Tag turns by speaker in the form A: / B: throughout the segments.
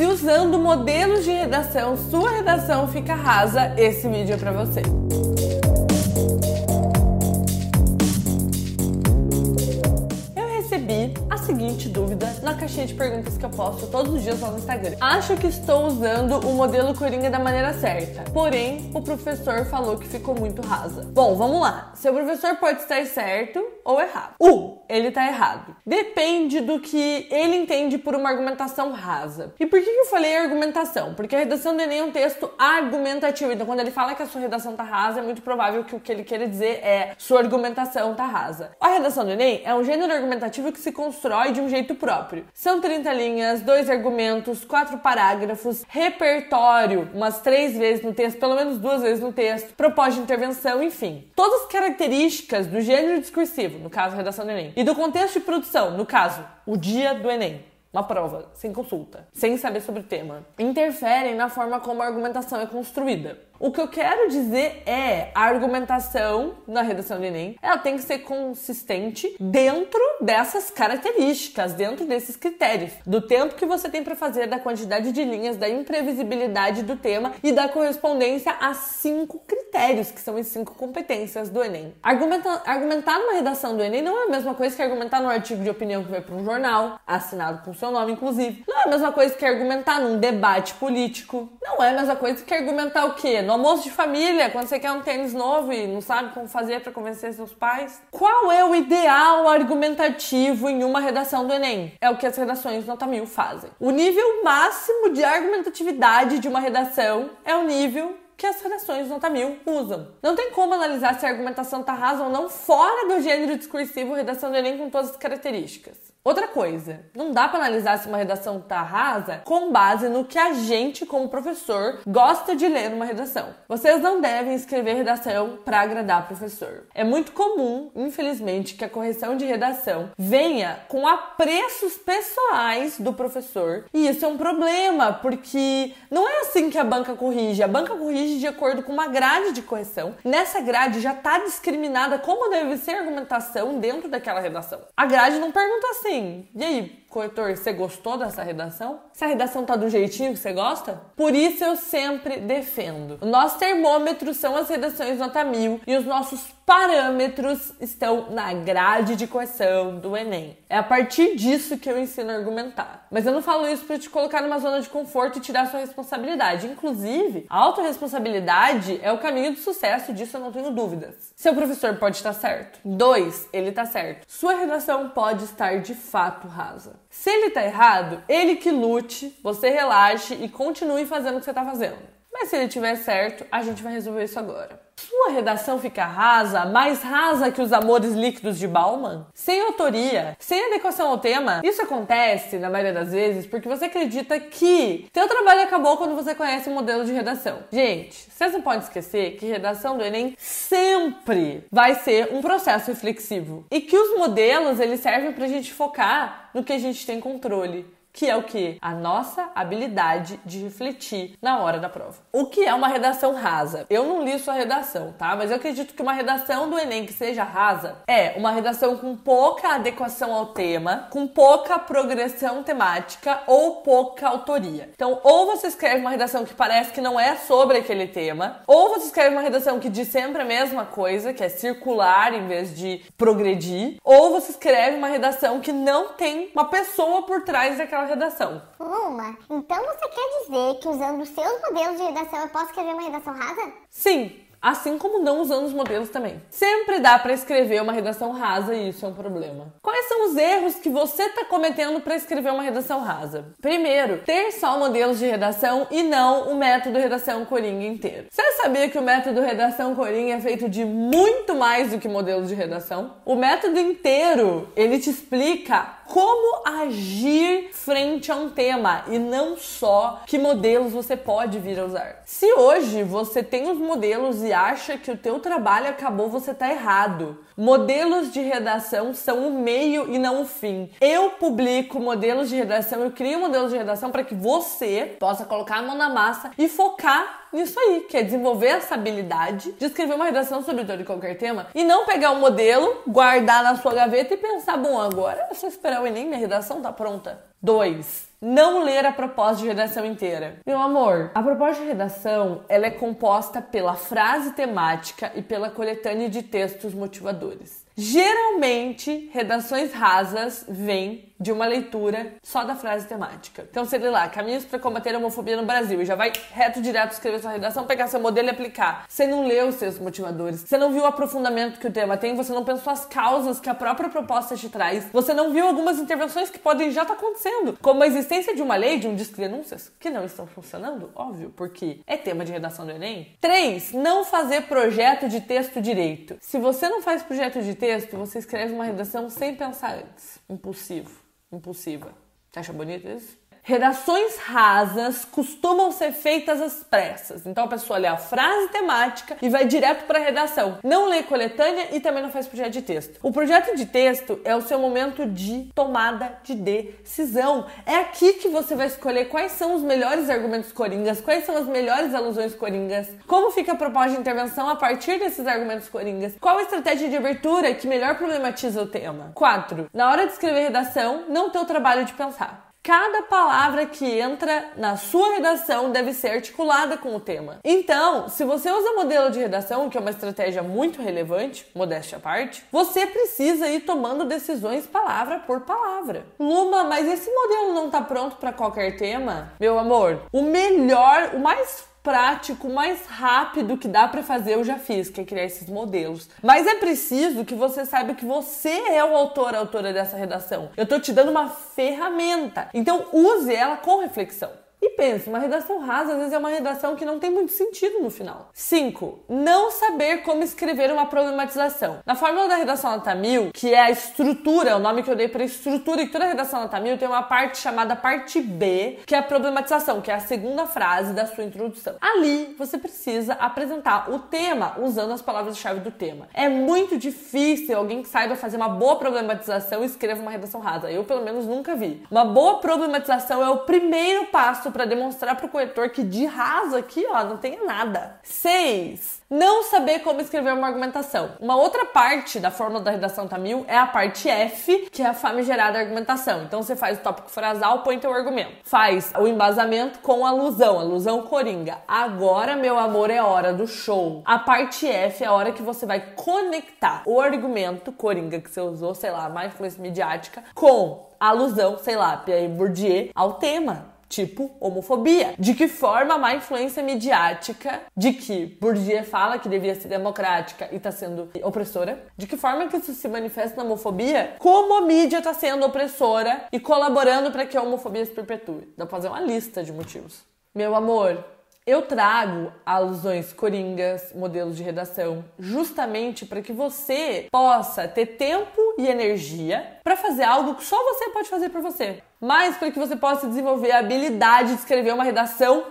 A: se usando modelos de redação sua redação fica rasa, esse vídeo é para você. recebi a seguinte dúvida na caixinha de perguntas que eu posto todos os dias lá no Instagram. Acho que estou usando o modelo Coringa da maneira certa, porém o professor falou que ficou muito rasa. Bom, vamos lá. Seu professor pode estar certo ou errado. Um, ele tá errado. Depende do que ele entende por uma argumentação rasa. E por que eu falei argumentação? Porque a redação do Enem é um texto argumentativo. Então, quando ele fala que a sua redação tá rasa, é muito provável que o que ele queira dizer é sua argumentação tá rasa. A redação do Enem é um gênero argumentativo que se constrói de um jeito próprio. São 30 linhas, dois argumentos, quatro parágrafos, repertório, umas três vezes no texto, pelo menos duas vezes no texto, propósito de intervenção, enfim. Todas as características do gênero discursivo, no caso, redação do Enem, e do contexto de produção, no caso, o dia do Enem uma prova, sem consulta, sem saber sobre o tema, interferem na forma como a argumentação é construída. O que eu quero dizer é a argumentação na redação do Enem, ela tem que ser consistente dentro dessas características, dentro desses critérios, do tempo que você tem para fazer, da quantidade de linhas, da imprevisibilidade do tema e da correspondência a cinco critérios, que são as cinco competências do Enem. Argumentar, argumentar numa redação do Enem não é a mesma coisa que argumentar num artigo de opinião que vai para um jornal, assinado com seu nome, inclusive. Não é a mesma coisa que argumentar num debate político. Não é a mesma coisa que argumentar o quê? No almoço de família, quando você quer um tênis novo e não sabe como fazer para convencer seus pais. Qual é o ideal argumentativo em uma redação do Enem? É o que as redações nota mil fazem. O nível máximo de argumentatividade de uma redação é o nível que as redações nota mil usam. Não tem como analisar se a argumentação está rasa ou não fora do gênero discursivo redação do Enem com todas as características. Outra coisa, não dá para analisar se uma redação tá rasa com base no que a gente, como professor, gosta de ler numa redação. Vocês não devem escrever redação para agradar professor. É muito comum, infelizmente, que a correção de redação venha com apreços pessoais do professor. E isso é um problema, porque não é assim que a banca corrige. A banca corrige de acordo com uma grade de correção. Nessa grade já está discriminada como deve ser a argumentação dentro daquela redação. A grade não pergunta assim assim, e aí, corretor, você gostou dessa redação? Se a redação tá do jeitinho que você gosta? Por isso eu sempre defendo. O nosso termômetro são as redações nota mil e os nossos parâmetros estão na grade de correção do Enem. É a partir disso que eu ensino a argumentar. Mas eu não falo isso para te colocar numa zona de conforto e tirar sua responsabilidade. Inclusive, a autorresponsabilidade é o caminho do sucesso, disso eu não tenho dúvidas. Seu professor pode estar certo. Dois, ele está certo. Sua redação pode estar de fato rasa. Se ele está errado, ele que lute, você relaxe e continue fazendo o que você está fazendo. Se ele tiver certo, a gente vai resolver isso agora. Sua redação fica rasa, mais rasa que os amores líquidos de Bauman? Sem autoria, sem adequação ao tema? Isso acontece, na maioria das vezes, porque você acredita que teu trabalho acabou quando você conhece o modelo de redação. Gente, vocês não podem esquecer que redação do Enem sempre vai ser um processo reflexivo. E que os modelos, eles servem pra gente focar no que a gente tem controle que é o que? A nossa habilidade de refletir na hora da prova. O que é uma redação rasa? Eu não li sua redação, tá? Mas eu acredito que uma redação do Enem que seja rasa é uma redação com pouca adequação ao tema, com pouca progressão temática ou pouca autoria. Então, ou você escreve uma redação que parece que não é sobre aquele tema, ou você escreve uma redação que diz sempre a mesma coisa, que é circular em vez de progredir, ou você escreve uma redação que não tem uma pessoa por trás daquela aquela redação.
B: Uma, então você quer dizer que usando os seus modelos de redação eu posso escrever uma redação rasa?
A: Sim, assim como não usando os modelos também. Sempre dá para escrever uma redação rasa e isso é um problema. Quais são os erros que você está cometendo para escrever uma redação rasa? Primeiro, ter só modelos de redação e não o método redação Coringa inteiro. Você sabia que o método redação Coringa é feito de muito mais do que modelos de redação? O método inteiro, ele te explica como agir frente a um tema e não só que modelos você pode vir a usar. Se hoje você tem os modelos e acha que o teu trabalho acabou, você está errado. Modelos de redação são o meio e não o fim. Eu publico modelos de redação, eu crio modelos de redação para que você possa colocar a mão na massa e focar nisso aí, que é desenvolver essa habilidade de escrever uma redação sobre todo e qualquer tema e não pegar o um modelo, guardar na sua gaveta e pensar, bom, agora é só esperar o Enem, minha redação tá pronta. 2. Não ler a proposta de redação inteira. Meu amor, a proposta de redação ela é composta pela frase temática e pela coletânea de textos motivadores. Geralmente, redações rasas vêm de uma leitura só da frase temática. Então, lê lá, caminhos para combater a homofobia no Brasil, e já vai reto direto escrever sua redação, pegar seu modelo e aplicar. Você não leu os seus motivadores, você não viu o aprofundamento que o tema tem, você não pensou as causas que a própria proposta te traz, você não viu algumas intervenções que podem já estar tá acontecendo, como a existência de uma lei, de um disco de denúncias, que não estão funcionando, óbvio, porque é tema de redação do Enem. 3. Não fazer projeto de texto direito. Se você não faz projeto de texto, você escreve uma redação sem pensar antes. Impulsivo impulsiva. Você acha bonito isso? Redações rasas costumam ser feitas às pressas. Então a pessoa lê a frase temática e vai direto para a redação. Não lê coletânea e também não faz projeto de texto. O projeto de texto é o seu momento de tomada de decisão. É aqui que você vai escolher quais são os melhores argumentos coringas, quais são as melhores alusões coringas, como fica a proposta de intervenção a partir desses argumentos coringas, qual a estratégia de abertura que melhor problematiza o tema. 4. Na hora de escrever redação, não ter o trabalho de pensar. Cada palavra que entra na sua redação deve ser articulada com o tema. Então, se você usa modelo de redação, que é uma estratégia muito relevante, modéstia à parte, você precisa ir tomando decisões palavra por palavra. Luma, mas esse modelo não está pronto para qualquer tema? Meu amor, o melhor, o mais prático, mais rápido que dá para fazer, eu já fiz, que é criar esses modelos. Mas é preciso que você saiba que você é o autor, a autora dessa redação. Eu tô te dando uma ferramenta. Então use ela com reflexão. E uma redação rasa às vezes é uma redação que não tem muito sentido no final. 5. Não saber como escrever uma problematização. Na fórmula da redação nota 1000, que é a estrutura, o nome que eu dei para estrutura, e toda redação nota 1000 tem uma parte chamada parte B, que é a problematização, que é a segunda frase da sua introdução. Ali você precisa apresentar o tema usando as palavras-chave do tema. É muito difícil alguém que saiba fazer uma boa problematização e escreva uma redação rasa. Eu, pelo menos, nunca vi. Uma boa problematização é o primeiro passo para demonstrar para o corretor que de raso aqui, ó, não tem nada. 6. Não saber como escrever uma argumentação. Uma outra parte da fórmula da redação Tamil é a parte F, que é a famigerada argumentação. Então você faz o tópico frasal, põe teu argumento. Faz o embasamento com alusão, alusão coringa. Agora, meu amor, é hora do show. A parte F é a hora que você vai conectar o argumento coringa que você usou, sei lá, mais influência midiática, com alusão, sei lá, Pierre Bourdieu, ao tema tipo homofobia. De que forma a má influência midiática de que Bourdieu fala que devia ser democrática e está sendo opressora? De que forma que isso se manifesta na homofobia? Como a mídia está sendo opressora e colaborando para que a homofobia se perpetue? Dá pra fazer uma lista de motivos. Meu amor, eu trago alusões coringas, modelos de redação, justamente para que você possa ter tempo e energia para fazer algo que só você pode fazer por você, mas para que você possa desenvolver a habilidade de escrever uma redação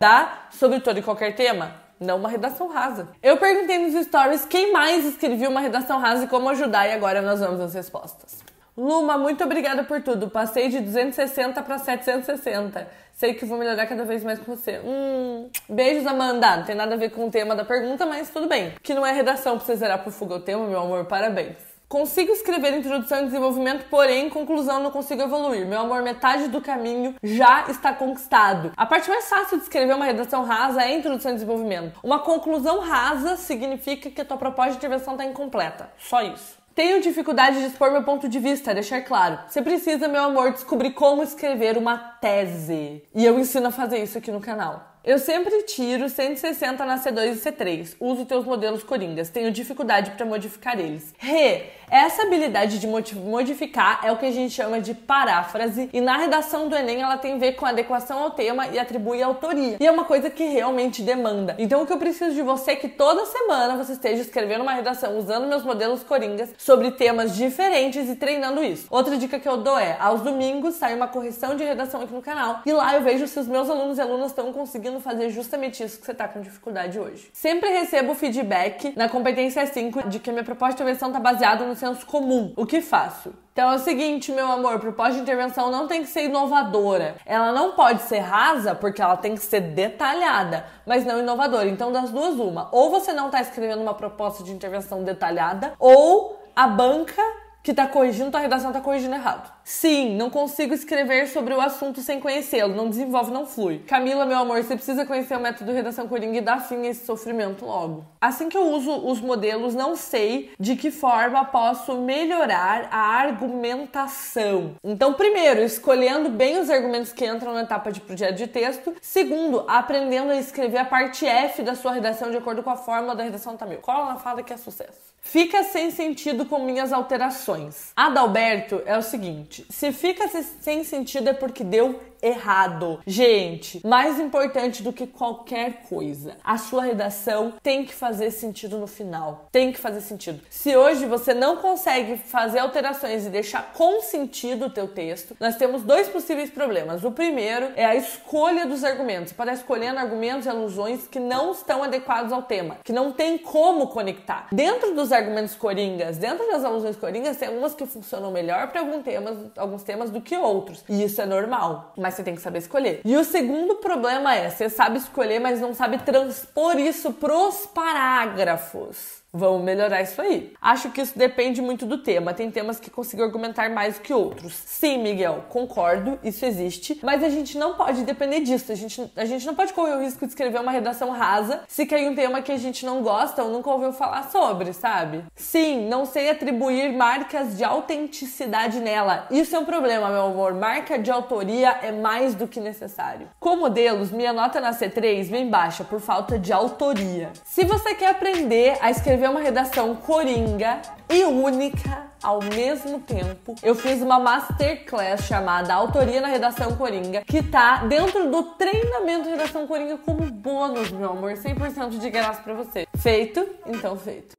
A: tá? sobre todo e qualquer tema. Não uma redação rasa. Eu perguntei nos stories quem mais escreveu uma redação rasa e como ajudar, e agora nós vamos às respostas. Luma, muito obrigada por tudo. Passei de 260 para 760. Sei que vou melhorar cada vez mais com você. Hum, beijos, Amanda. Não tem nada a ver com o tema da pergunta, mas tudo bem. Que não é redação pra você zerar por fuga o tema, meu amor. Parabéns. Consigo escrever introdução e desenvolvimento, porém, conclusão não consigo evoluir. Meu amor, metade do caminho já está conquistado. A parte mais fácil de escrever uma redação rasa é introdução e desenvolvimento. Uma conclusão rasa significa que a tua proposta de intervenção está incompleta. Só isso. Tenho dificuldade de expor meu ponto de vista, deixar claro. Você precisa, meu amor, descobrir como escrever uma tese. E eu ensino a fazer isso aqui no canal. Eu sempre tiro 160 na C2 e C3. Uso teus modelos coringas. Tenho dificuldade para modificar eles. Re, essa habilidade de modificar é o que a gente chama de paráfrase. E na redação do Enem ela tem a ver com adequação ao tema e atribui autoria. E é uma coisa que realmente demanda. Então o que eu preciso de você é que toda semana você esteja escrevendo uma redação usando meus modelos coringas sobre temas diferentes e treinando isso. Outra dica que eu dou é: aos domingos sai uma correção de redação no canal. E lá eu vejo se os meus alunos e alunas estão conseguindo fazer justamente isso que você tá com dificuldade hoje. Sempre recebo feedback na competência 5 de que minha proposta de intervenção tá baseada no senso comum. O que faço? Então é o seguinte, meu amor, proposta de intervenção não tem que ser inovadora. Ela não pode ser rasa porque ela tem que ser detalhada, mas não inovadora. Então das duas uma, ou você não está escrevendo uma proposta de intervenção detalhada, ou a banca que está corrigindo tua redação está corrigindo errado. Sim, não consigo escrever sobre o assunto sem conhecê-lo. Não desenvolve, não flui. Camila, meu amor, você precisa conhecer o método redação coringa e dar fim a esse sofrimento logo. Assim que eu uso os modelos, não sei de que forma posso melhorar a argumentação. Então, primeiro, escolhendo bem os argumentos que entram na etapa de projeto de texto. Segundo, aprendendo a escrever a parte F da sua redação de acordo com a fórmula da redação Tamil. Cola na fala que é sucesso. Fica sem sentido com minhas alterações. Adalberto é o seguinte se fica sem sentido é porque deu errado. Gente, mais importante do que qualquer coisa, a sua redação tem que fazer sentido no final. Tem que fazer sentido. Se hoje você não consegue fazer alterações e deixar com sentido o teu texto, nós temos dois possíveis problemas. O primeiro é a escolha dos argumentos. Estar escolhendo argumentos e alusões que não estão adequados ao tema, que não tem como conectar. Dentro dos argumentos coringas, dentro das alusões coringas, tem algumas que funcionam melhor para alguns temas, alguns temas do que outros. E isso é normal. Mas mas você tem que saber escolher. E o segundo problema é, você sabe escolher, mas não sabe transpor isso pros parágrafos. Vamos melhorar isso aí. Acho que isso depende muito do tema. Tem temas que consigo argumentar mais que outros. Sim, Miguel, concordo, isso existe. Mas a gente não pode depender disso. A gente, a gente não pode correr o risco de escrever uma redação rasa se cair um tema que a gente não gosta ou nunca ouviu falar sobre, sabe? Sim, não sei atribuir marcas de autenticidade nela. Isso é um problema, meu amor. Marca de autoria é mais do que necessário. Com modelos, minha nota na C3 vem baixa por falta de autoria. Se você quer aprender a escrever escrever uma redação coringa e única ao mesmo tempo. Eu fiz uma masterclass chamada Autoria na Redação Coringa, que tá dentro do treinamento de Redação Coringa como bônus, meu amor, 100% de graça para você. Feito? Então feito.